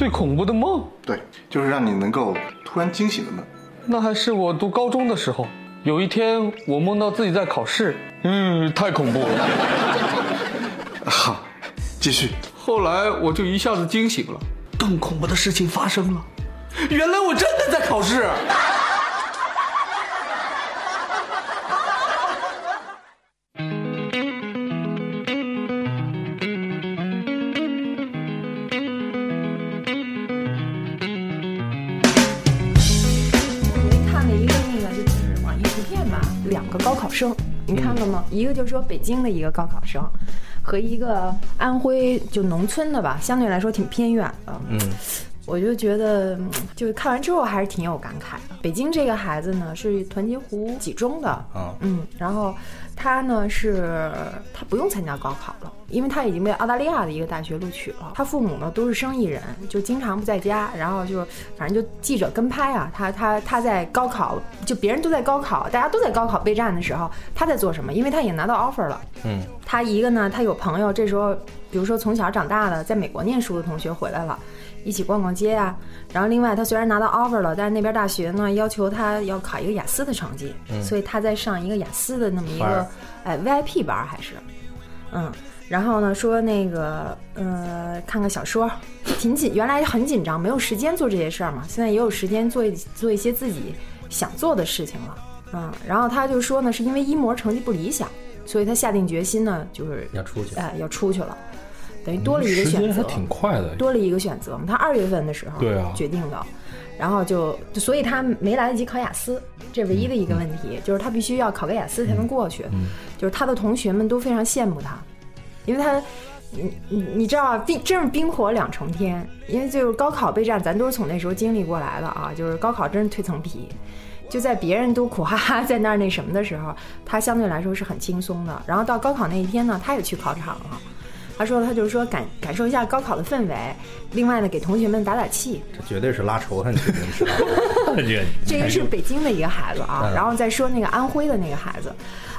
最恐怖的梦，对，就是让你能够突然惊醒的梦。那还是我读高中的时候。有一天，我梦到自己在考试，嗯，太恐怖了。好，继续。后来我就一下子惊醒了，更恐怖的事情发生了，原来我真的在考试。一个就是说北京的一个高考生，和一个安徽就农村的吧，相对来说挺偏远的。嗯，我就觉得，嗯就是看完之后还是挺有感慨的。北京这个孩子呢是团结湖几中的，啊嗯，然后他呢是他不用参加高考了，因为他已经被澳大利亚的一个大学录取了。他父母呢都是生意人，就经常不在家，然后就反正就记者跟拍啊，他他他在高考，就别人都在高考，大家都在高考备战的时候，他在做什么？因为他已经拿到 offer 了。嗯，他一个呢，他有朋友，这时候比如说从小长大的在美国念书的同学回来了。一起逛逛街啊、然后另外他虽然拿到 offer 了，但是那边大学呢要求他要考一个雅思的成绩，所以他在上一个雅思的那么一个哎 VIP 班儿还是，嗯，然后呢说那个呃看看小说，挺紧，原来很紧张，没有时间做这些事儿嘛，现在也有时间做一做一些自己想做的事情了，嗯，然后他就说呢是因为一模成绩不理想，所以他下定决心呢就是要出去。哎要出去了，等于多了一个选择，挺快的。多了一个选择嘛。他二月份的时候对啊决定的，然后就就所以他没来得及考雅思，这唯一的一个问题、就是他必须要考个雅思才能过去。就是他的同学们都非常羡慕他，因为他。你你你知道冰真是冰火两重天，因为就是高考备战，咱都是从那时候经历过来的啊。就是高考真是蜕层皮，就在别人都苦哈哈在那儿那什么的时候，他相对来说是很轻松的。然后到高考那一天呢，他也去考场了。他说他就是说感感受一下高考的氛围，另外呢给同学们打打气。这绝对是拉仇恨肯定是？这 这个是北京的一个孩子啊，嗯然后再说那个安徽的那个孩子，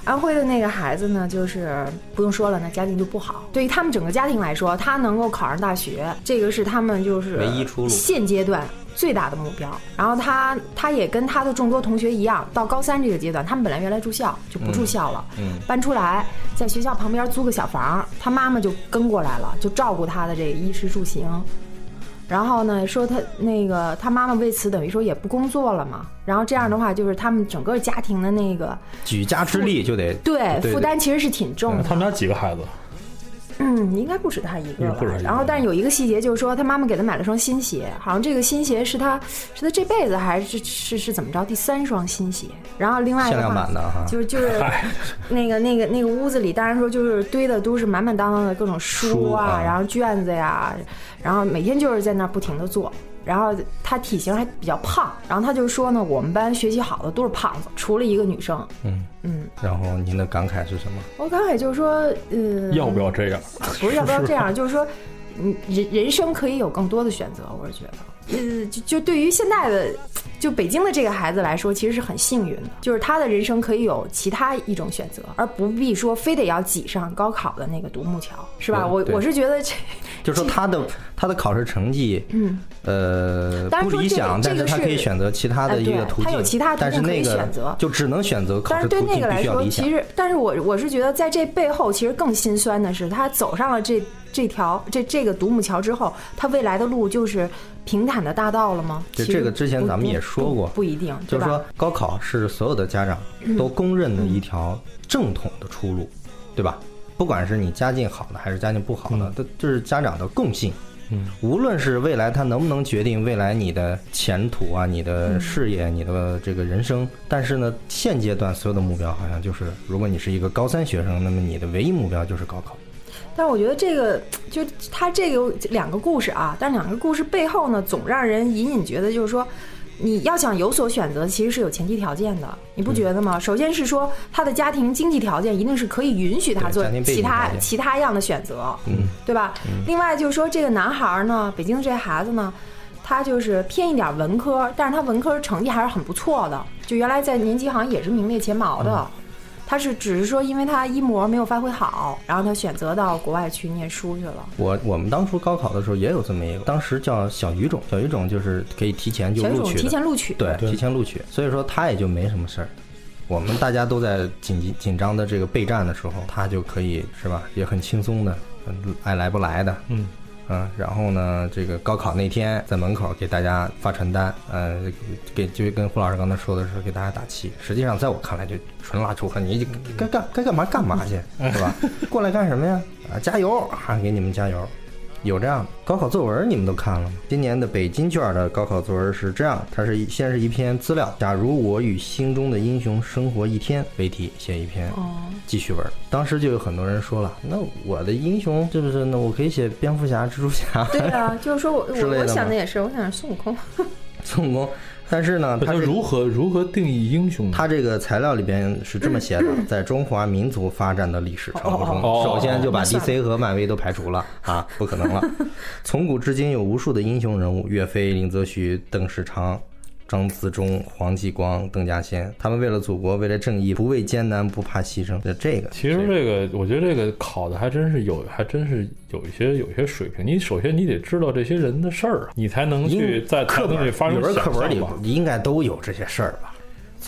安徽的那个孩子呢，就是不用说了，那家境就不好。对于他们整个家庭来说，他能够考上大学，这个是他们就是唯一出路现阶段最大的目标。然后他他也跟他的众多同学一样，到高三这个阶段，他们本来原来住校就不住校了，嗯搬出来在学校旁边租个小房，他妈妈就跟过来了，就照顾他的这个衣食住行。然后呢，说他那个他妈妈为此等于说也不工作了嘛，然后这样的话就是他们整个家庭的那个举家之力就得对对负担其实是挺重的。他们家几个孩子？嗯，应该不止他一个吧然后，但是有一个细节就是说，他妈妈给他买了双新鞋，好像这个新鞋是他是他这辈子还是是是怎么着第三双新鞋。然后另外限量的话版的哈。就是就是那个那个那个屋子里，当然说就是堆的都是满满当当的各种书书啊，啊然后卷子呀，然后每天就是在那儿不停的做。然后他体型还比较胖，然后他就说呢，我们班学习好的都是胖子，除了一个女生。嗯嗯，然后您的感慨是什么？我感慨就是说，呃，要不要这样？不是要不要这样，就是说，嗯，人人生可以有更多的选择，我是觉得，呃，就就对于现在的就北京的这个孩子来说，其实是很幸运的，就是他的人生可以有其他一种选择，而不必说非得要挤上高考的那个独木桥，是吧？我我是觉得这，就是说他的他的考试成绩，嗯，呃，不理想，这个但是他可以选择其他的一个途径，他有其他途径可以选择就只能选择考但是对试途径那个来说，必须要理想其。实，但是我我是觉得，在这背后，其实更心酸的是，他走上了这这条这这个独木桥之后，他未来的路就是平坦的大道了吗？就这个之前咱们也说过不不一定，就是说，高考是所有的家长都公认的一条正统的出路，对吧？不管是你家境好的还是家境不好的，都这是家长的共性。嗯，无论是未来他能不能决定未来你的前途啊、你的事业、你的这个人生，但是呢，现阶段所有的目标好像就是，如果你是一个高三学生，那么你的唯一目标就是高考。但是我觉得这个就他这个两个故事啊，但两个故事背后呢，总让人隐隐觉得就是说。你要想有所选择，其实是有前提条件的，你不觉得吗？首先是说他的家庭经济条件一定是可以允许他做其他其他样的选择，嗯，对吧？另外就是说，这个男孩儿呢，北京的这孩子呢，他就是偏一点文科，但是他文科成绩还是很不错的，就原来在年级好像也是名列前茅的。他是只是说因为他一模没有发挥好，然后他选择到国外去念书去了。我我们当初高考的时候也有这么一个，当时叫小语种，小语种就是可以提前就录取，提前录取，对，提前录取，所以说他也就没什么事儿。我们大家都在紧急紧张的这个备战的时候，他就可以是吧，也很轻松的，嗯爱来不来的，嗯嗯，然后呢，这个高考那天在门口给大家发传单，呃，给就跟胡老师刚才说的是给大家打气。实际上，在我看来就纯拉仇恨，你该干该干嘛干嘛去，是吧？过来干什么呀？啊，加油啊，给你们加油。有这样的高考作文，你们都看了吗？今年的北京卷的高考作文是这样，它是先是一篇资料，假如我与心中的英雄生活一天为题写一篇哦，记叙文。当时就有很多人说了，那我的英雄是不是？那我可以写蝙蝠侠、蜘蛛侠、对啊，就是说我我我想的也是，我想孙悟空。孙悟空。但是呢，他如何如何定义英雄呢？他这个材料里边是这么写的，在中华民族发展的历史长河中，哦首先就把 DC 和漫威都排除了啊，不可能了。从古至今有无数的英雄人物，岳飞、林则徐、邓世昌。张自忠、黄继光、邓稼先，他们为了祖国，为了正义，不畏艰难，不怕牺牲。就这个，其实这个，我觉得这个考的还真是有，还真是有一些有一些水平。你首先你得知道这些人的事儿，你才能去在课本里发生语文课本里。应该都有这些事儿吧？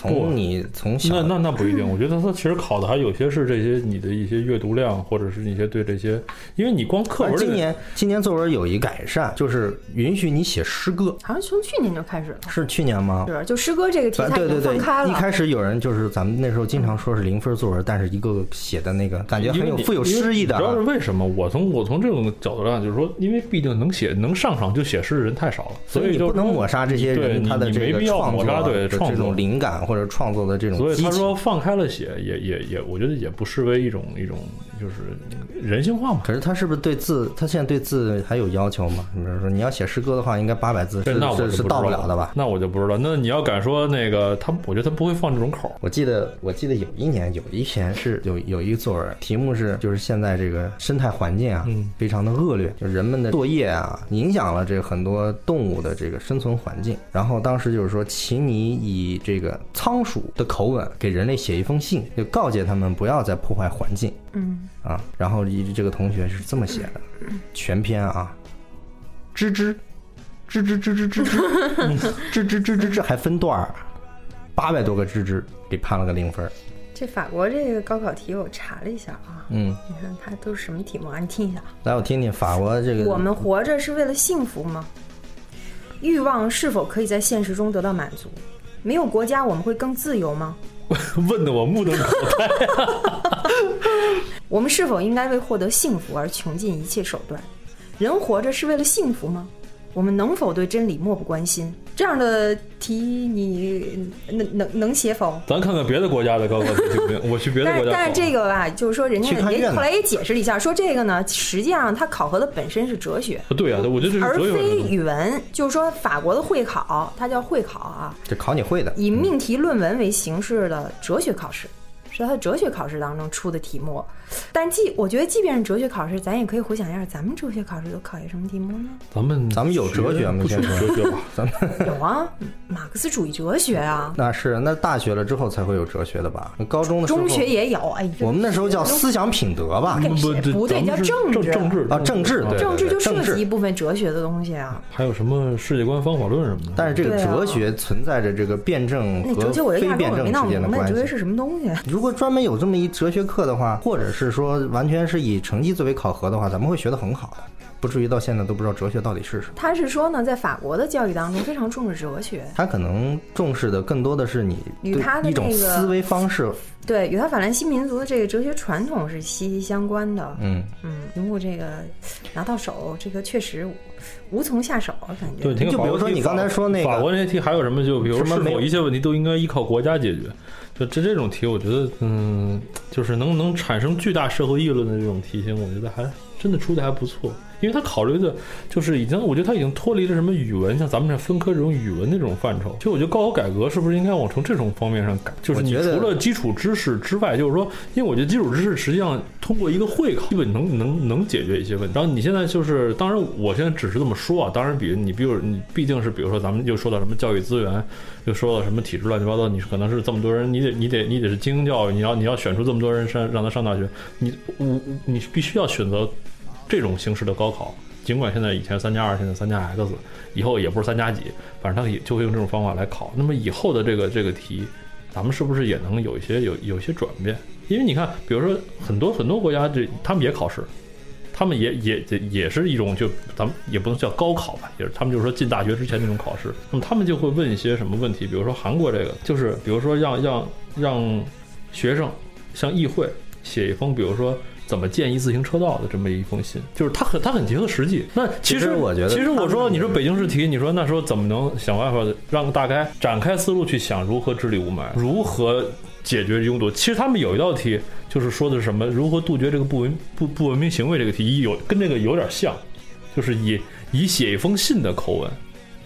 不从你从小那那那不一定，我觉得他其实考的还有些是这些你的一些阅读量，或者是一些对这些，因为你光课文今年今年作文有一改善，就是允许你写诗歌，好像从去年就开始了，是去年吗？是就诗歌这个题材对对对。一开始有人就是咱们那时候经常说是零分作文，但是一个个写的那个感觉很有富有诗意的主要是啊。为什么？我从我从这种角度上就是说，因为毕竟能写能上场就写诗的人太少了，所以就不能抹杀这些人他的这个你没必要创作抹杀对的这种。灵感或者创作的这种所以他。说放开了写，也也也，我觉得也不失为一种一种就是人性化嘛。可是他是不是对字？他现在对字还有要求吗？你比如说你要写诗歌的话，应该八百字对，是那我就是到不了的吧？那我就不知道。那你要敢说那个他，我觉得他不会放这种口。我记得我记得有一年有一篇是有有一个作文，题目是就是现在这个生态环境啊，嗯非常的恶劣，就人们的作业啊，影响了这个很多动物的这个生存环境。然后当时就是说，请你以这个仓鼠的口吻给人类写一封信，就告诫他们不要再破坏环境嗯，啊，然后一这个同学是这么写的，全篇啊，吱吱，吱吱吱吱吱吱，吱吱 吱吱吱，还分段儿，八百多个吱吱，给判了个零分。这法国这个高考题我查了一下啊，嗯，你看它都是什么题目啊？你听一下，来我听听法国这个。我们活着是为了幸福吗？欲望是否可以在现实中得到满足？没有国家我们会更自由吗？问的我目瞪口呆。我们是否应该为获得幸福而穷尽一切手段？人活着是为了幸福吗？我们能否对真理漠不关心？这样的题你能能能写否？咱看看别的国家的高考题行不行？我去别的国家。但是但是这个吧，就是说人家也后来也解释了一下，说这个呢，实际上它考核的本身是哲学，对啊，我觉得这是而哲学非。语文。就是说法国的会考，它叫会考啊，这考你会的，以命题论文为形式的哲学考试，是他的哲学考试当中出的题目。但即我觉得，即便是哲学考试，咱也可以回想一下，咱们哲学考试都考些什么题目呢？咱们咱们有哲学吗先说哲学吧？咱们有啊，马克思主义哲学啊，那是那大学了之后才会有哲学的吧？高中的时候，中学也有。哎，我们那时候叫思想品德吧？不对不对叫政治政治啊政治对政治就政治涉及一部分哲学的东西啊。还有什么世界观方法论什么的？但是这个哲学存在着这个辩证和那哲学我就非辩证之间的明白关系。哲学是什么东西。如 如果专门有这么一哲学课的话，或者是说完全是以成绩作为考核的话，咱们会学得很好的，不至于到现在都不知道哲学到底是什么。他是说呢，在法国的教育当中非常重视哲学，他可能重视的更多的是你与他的一种那个思维方式，对，与他法兰西民族的这个哲学传统是息息相关的。嗯，嗯，如果这个拿到手，这个确实无从下手啊，感觉。对，听就比如说你刚才说那个法国那些题还有什么？就比如是什么没有否一些问题都应该依靠国家解决？就这这种题，我觉得，嗯，就是能能产生巨大社会议论的这种题型，我觉得还真的出的还不错。因为他考虑的就是已经，我觉得他已经脱离了什么语文，像咱们这分科这种语文的这种范畴。其实我觉得高考改革是不是应该往从这种方面上改？就是你除了基础知识之外，就是说，因为我觉得基础知识实际上通过一个会考，基本能能能解决一些问题。然后你现在就是，当然我现在只是这么说啊，当然比你比如你毕竟是比如说咱们又说到什么教育资源，又说到什么体制乱七八糟，你可能是这么多人，你得你得你得是精英教育，你要你要选出这么多人上让他上大学，你我你必须要选择这种形式的高考。尽管现在以前三加二，现在三加 X，以后也不是三加几，反正他也就会用这种方法来考。那么以后的这个这个题，咱们是不是也能有一些有有一些转变？因为你看，比如说很多很多国家这他们也考试，他们也也也也是一种就咱们也不能叫高考吧，也是他们就是说进大学之前那种考试。那么他们就会问一些什么问题？比如说韩国这个，就是比如说让让让学生向议会写一封，比如说怎么建一自行车道的这么一封信，就是他很他很结合实际。那其其实我觉得其实我说你说北京市题，你说那时候怎么能想办法让大概展开思路去想如何治理雾霾，如何解决拥堵？其实他们有一道题就是说的是什么？如何杜绝这个不文不不文明行为？这个题有跟这个有点像，就是以以写一封信的口吻。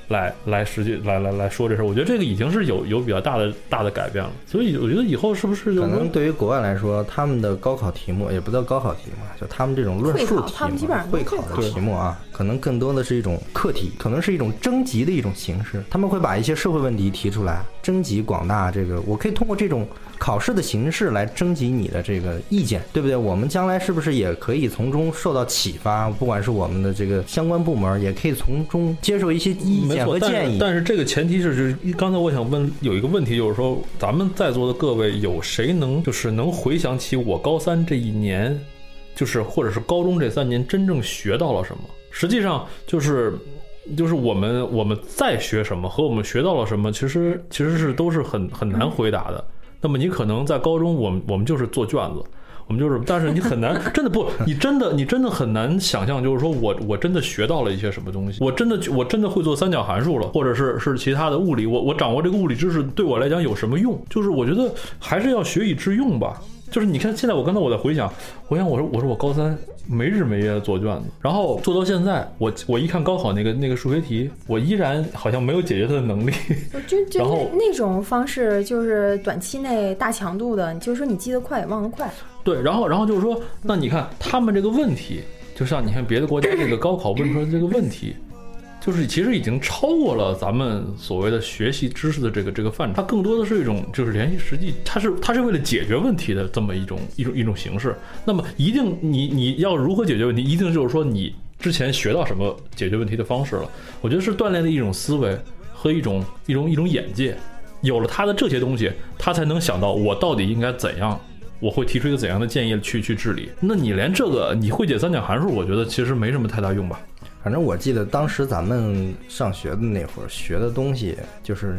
来来实际来来来说这事儿，我觉得这个已经是有有比较大的大的改变了，所以我觉得以后是不是就可能对于国外来说，他们的高考题目也不叫高考题嘛，就他们这种论述题他们基本上都嘛会考的题目啊，可能更多的是一种课题，可能是一种征集的一种形式。他们会把一些社会问题提出来，征集广大这个，我可以通过这种考试的形式来征集你的这个意见，对不对？我们将来是不是也可以从中受到启发？不管是我们的这个相关部门，也可以从中接受一些意见和建议。是但是这个前提是，就是刚才我想问有一个问题，就是说咱们在座的各位有谁能就是能回想起我高三这一年，就是或者是高中这三年真正学到了什么？实际上就是。就是我们我们在学什么和我们学到了什么，其实其实是都是很很难回答的。那么你可能在高中，我们我们就是做卷子，我们就是，但是你很难，真的不，你真的你真的很难想象，就是说我我真的学到了一些什么东西，我真的我真的会做三角函数了，或者是是其他的物理，我我掌握这个物理知识对我来讲有什么用？就是我觉得还是要学以致用吧。就是你看，现在我刚才我在回想，回想我说我说我高三没日没夜的做卷子，然后做到现在，我我一看高考那个那个数学题，我依然好像没有解决它的能力。就 就然后那那种方式，就是短期内大强度的，就是说你记得快也忘得快。对，然后然后就是说，那你看他们这个问题，就像你看别的国家这个高考问出来的这个问题，就是其实已经超过了咱们所谓的学习知识的这个这个范畴，它更多的是一种就是联系实际，它是它是为了解决问题的这么一种一种一种形式。那么一定你你要如何解决问题，一定就是说你之前学到什么解决问题的方式了。我觉得是锻炼的一种思维和一种一种一种眼界。有了他的这些东西，他才能想到我到底应该怎样，我会提出一个怎样的建议去去治理。那你连这个你会解三角函数，我觉得其实没什么太大用吧。反正我记得当时咱们上学的那会儿学的东西，就是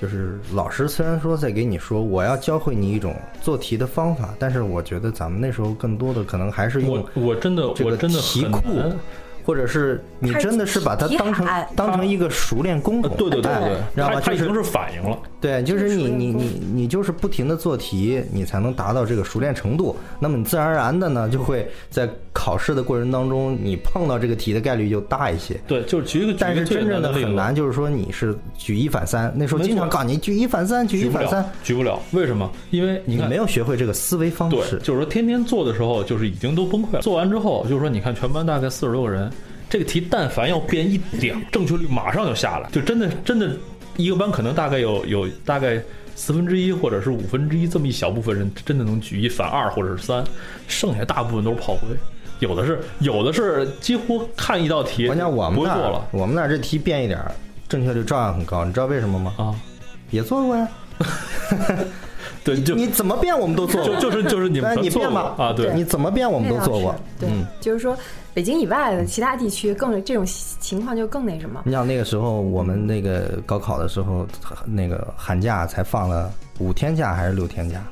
就是老师虽然说在给你说我要教会你一种做题的方法，但是我觉得咱们那时候更多的可能还是用我我真的我真的题库难。或者是你真的是把它当成当成一个熟练工种，对对对哎对，知道吧？就是他他已经是反应了。对，就是你你你你就是不停的做题，你才能达到这个熟练程度。那么你自然而然的呢，就会在考试的过程当中，你碰到这个题的概率就大一些。对，就是举一个，但是真正的很难，就是说你是举一反三，那时候经常告诉你举一反三，举一反三，，举不了。为什么？因为你看没有学会这个思维方对，式。就是说天天做的时候，就是已经都崩溃了。做完之后，就是说你看全班大概四十多个人，这个题但凡要变一点，正确率马上就下来，就真的真的一个班可能大概有有大概四分之一或者是五分之一这么一小部分人真的能举一反二或者是三，剩下大部分都是炮灰。有的是，有的是几乎看一道题，关键我们那做了我们那这题变一点儿，正确率照样很高。你知道为什么吗？啊。也做过呀，对，就你怎么变我们都做过。就就是就是你们你变吧啊，对，你怎么变我们都做过。对，嗯，就是说北京以外的其他地区更这种情况就更那什么。你想那个时候我们那个高考的时候，那个寒假才放了五天假还是六天假？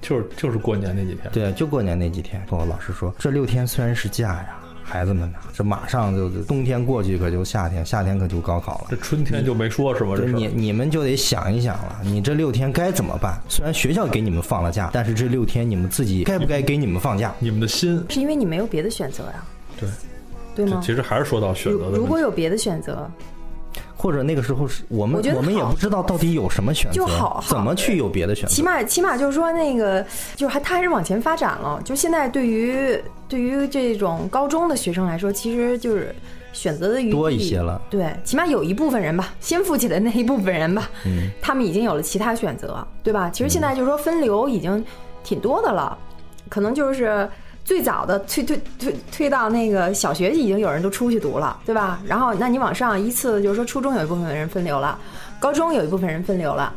就是就是过年那几天。对，就过年那几天。跟我老师说，这六天虽然是假呀，孩子们呐，这马上就冬天过去，可就夏天，夏天可就高考了这。春天就没说是吧？这你你们就得想一想了，你这六天该怎么办？虽然学校给你们放了假，但是这六天你们自己该不该给你们放假？你们的心，是因为你没有别的选择呀，对，对吗？其实还是说到选择的如果有别的选择，或者那个时候是我们我我们也不知道到底有什么选择，就好好怎么去有别的选择？起码起码就是说那个，就是还他还是往前发展了。就现在对于对于这种高中的学生来说，其实就是选择的余地多一些了。对，起码有一部分人吧，先富起的那一部分人吧，嗯他们已经有了其他选择，对吧？其实现在就是说分流已经挺多的了，可能就是最早的推推推推到那个小学已经有人都出去读了，对吧？然后那你往上依次就是说初中有一部分人分流了，高中有一部分人分流了。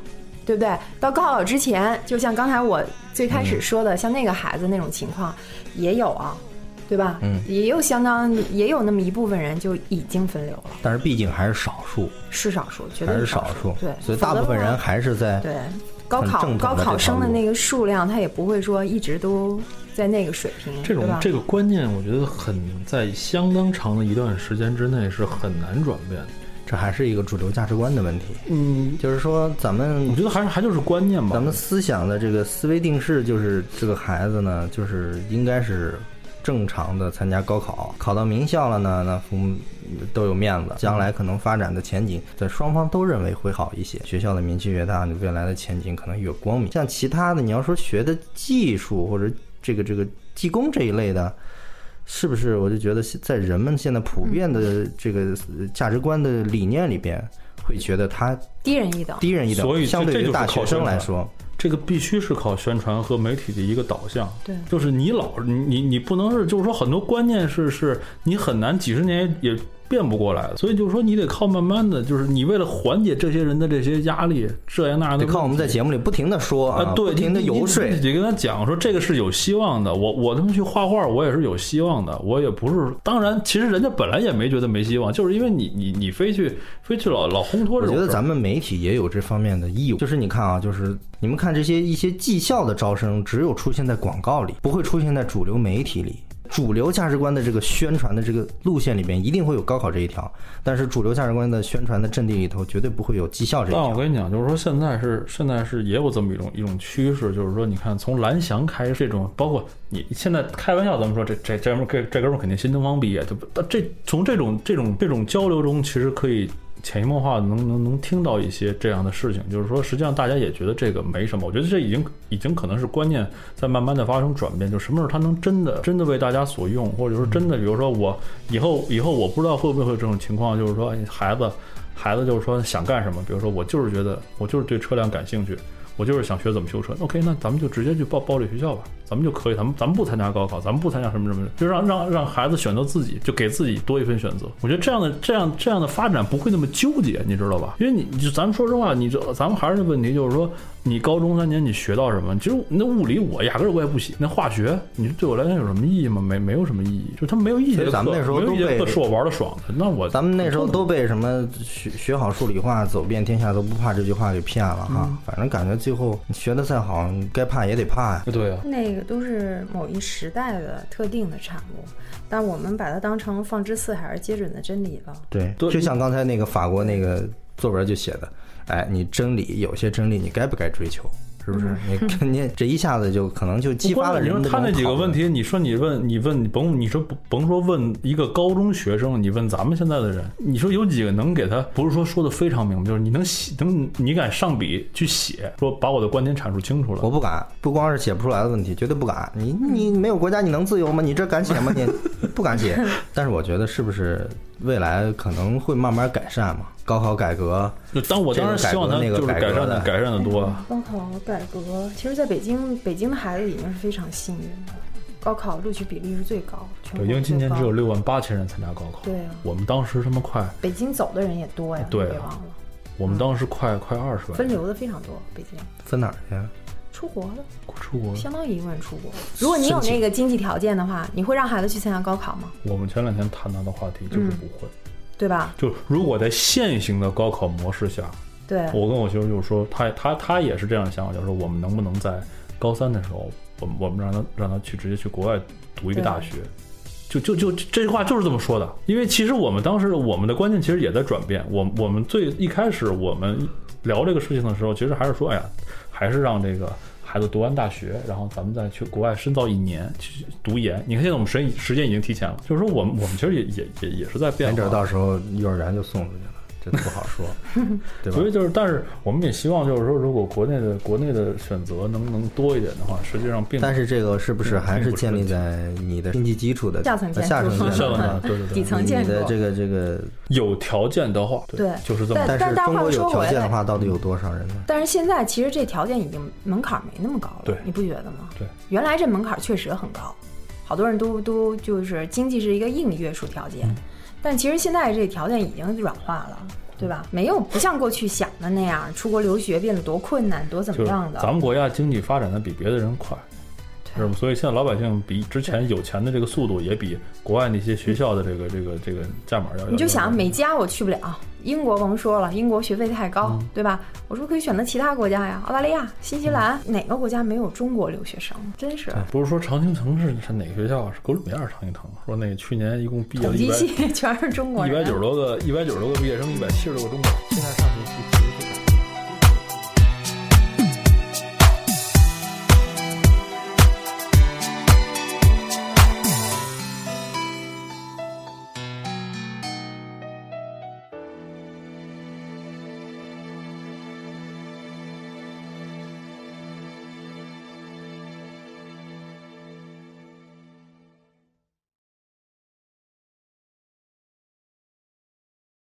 对不对？到高考之前，就像刚才我最开始说的，像那个孩子那种情况也有啊，对吧？嗯也有相当也有那么一部分人就已经分流了。但是毕竟还是少数，是少数，绝对还是少少数。对，所以大部分人还是在对高考高考生的那个数量，他也不会说一直都在那个水平，这种这个观念，我觉得很在相当长的一段时间之内是很难转变的。这还是一个主流价值观的问题。嗯，就是说，咱们我觉得还是还就是观念吧。咱们思想的这个思维定式，就是这个孩子呢，就是应该是正常的参加高考，考到名校了呢，那父母都有面子，将来可能发展的前景，在双方都认为会好一些。学校的名气越大，你未来的前景可能越光明。像其他的，你要说学的技术或者这个这个技工这一类的。是不是？我就觉得现在人们现在普遍的这个呃价值观的理念里边，会觉得他低人一等。低人一等。所以这相对大学生来说，这个必须是靠宣传和媒体的一个导向。对就是你老你你你不能是，就是说很多观念是是你很难几十年也变不过来的，所以就是说你得靠慢慢的，就是你为了缓解这些人的这些压力，这样那样的得靠我们在节目里不停的说啊，对，不停的游说你。得跟他讲说这个是有希望的。我我他妈去画画，我也是有希望的。我也不是，当然，其实人家本来也没觉得没希望，就是因为你你你非去非去老老烘托这种。我觉得咱们媒体也有这方面的义务，就是你看啊，就是你们看这些一些技校的招生，只有出现在广告里，不会出现在主流媒体里。主流价值观的这个宣传的这个路线里边，一定会有高考这一条，但是主流价值观的宣传的阵地里头，绝对不会有技校这一条。但我跟你讲，就是说现在是现在是也有这么一种一种趋势，就是说，你看从蓝翔开始这种，包括你现在开玩笑咱们说这这这哥们这哥们肯定新东方毕业，就不？这从这种这种这种交流中，其实可以潜移默化能能能听到一些这样的事情，就是说，实际上大家也觉得这个没什么。我觉得这已经已经可能是观念在慢慢的发生转变，就什么时候它能真的真的为大家所用，或者说真的，比如说我以后 以后我不知道会不会有这种情况，就是说孩子孩子就是说想干什么，比如说我就是觉得我就是对车辆感兴趣。我就是想学怎么修车，OK，那咱们就直接去报报这学校吧，咱们就可以，咱们咱们不参加高考，咱们不参加什么什么，就让让让孩子选择自己，就给自己多一份选择。我觉得这样的这样这样的发展不会那么纠结，你知道吧？因为你就咱们说实话，你这咱们还是那问题，就是说你高中三年你学到什么？其实那物理我压根儿我也不喜，那化学你说对我来讲有什么意义吗？没没有什么意义，就它没有意义的课，咱们那时候没有都被一节课是我玩的爽的，那我咱们那时候都被什么学学好数理化，走遍天下都不怕这句话给骗了哈。反正感觉最后你学的再好，该怕也得怕呀。对啊，那个都是某一时代的特定的产物，但我们把它当成放之四海而皆准的真理了。对，对就像刚才那个法国那个作文就写的，哎，你真理有些真理你该不该追求？是不是？你你 这一下子就可能就激发了人的你说他那几个问题。你说你问你问你甭你说甭说问一个高中学生，你问咱们现在的人，你说有几个能给他不是说说的非常明白，就是你能写能你敢上笔去写，说把我的观点阐述清楚了我。不敢，不光是写不出来的问题，绝对不敢。你你没有国家，你能自由吗？你这敢写吗？你不敢写。但是我觉得是不是未来可能会慢慢改善嘛？高考改革，就当我当然希望他这个就是改善的改善的多啊。高考改革，其实在北京，北京的孩子已经是非常幸运的，高考录取比例是最高，北京今年只有六万八千人参加高考，对啊我们当时他妈快，北京走的人也多呀，对啊别忘了，我们当时快快二十万分流的非常多，北京分哪儿去啊？出国了出国。相当于一个人出国。如果你有那个经济条件的话，你会让孩子去参加高考吗？我们前两天谈到的话题就是嗯不会，对吧？就如果在现行的高考模式下，对，我跟我媳妇就是说，她她她也是这样的想法，就是说我们能不能在高三的时候，我们我们让她让她去直接去国外读一个大学，就就就这句话就是这么说的。因为其实我们当时我们的观念其实也在转变。我我们最一开始我们聊这个事情的时候，其实还是说，哎呀，还是让这个孩子读完大学，然后咱们再去国外深造一年，去读研。你看现在我们时间时间已经提前了，就是说我们我们其实也也也也是在变化。没准到时候幼儿园就送出去了。这不好说，对吧？所以就是，但是我们也希望，就是说，如果国内的国内的选择能能多一点的话，实际上并但是这个是不是还是建立在你的经济基础的下层建筑下层建筑下层的对对对底层建筑你的这个这个，有条件的话，对就是这么但但是但话中国有说回来条件的话，到底有多少人呢？但是现在其实这条件已经门槛没那么高了，对你不觉得吗？对，原来这门槛确实很高，好多人都都就是经济是一个硬约束条件，嗯但其实现在这条件已经软化了。对吧？没有不像过去想的那样，出国留学变得多困难，多怎么样的。咱们国家经济发展的比别的人快，是吗？所以现在老百姓比之前有钱的这个速度，也比国外那些学校的这个这个这个价码要。你就想美加我去不了，英国甭说了，英国学费太高，嗯对吧？我说可以选择其他国家呀，澳大利亚、新西兰，嗯哪个国家没有中国留学生？真是不是说常青藤是是哪个学校啊？是哥伦比亚是常青藤。说那个去年一共毕业了统计一百系 全是中国人。一百九十多个，一百九十多个毕业生，一百七十多个中国人。现在上学去其实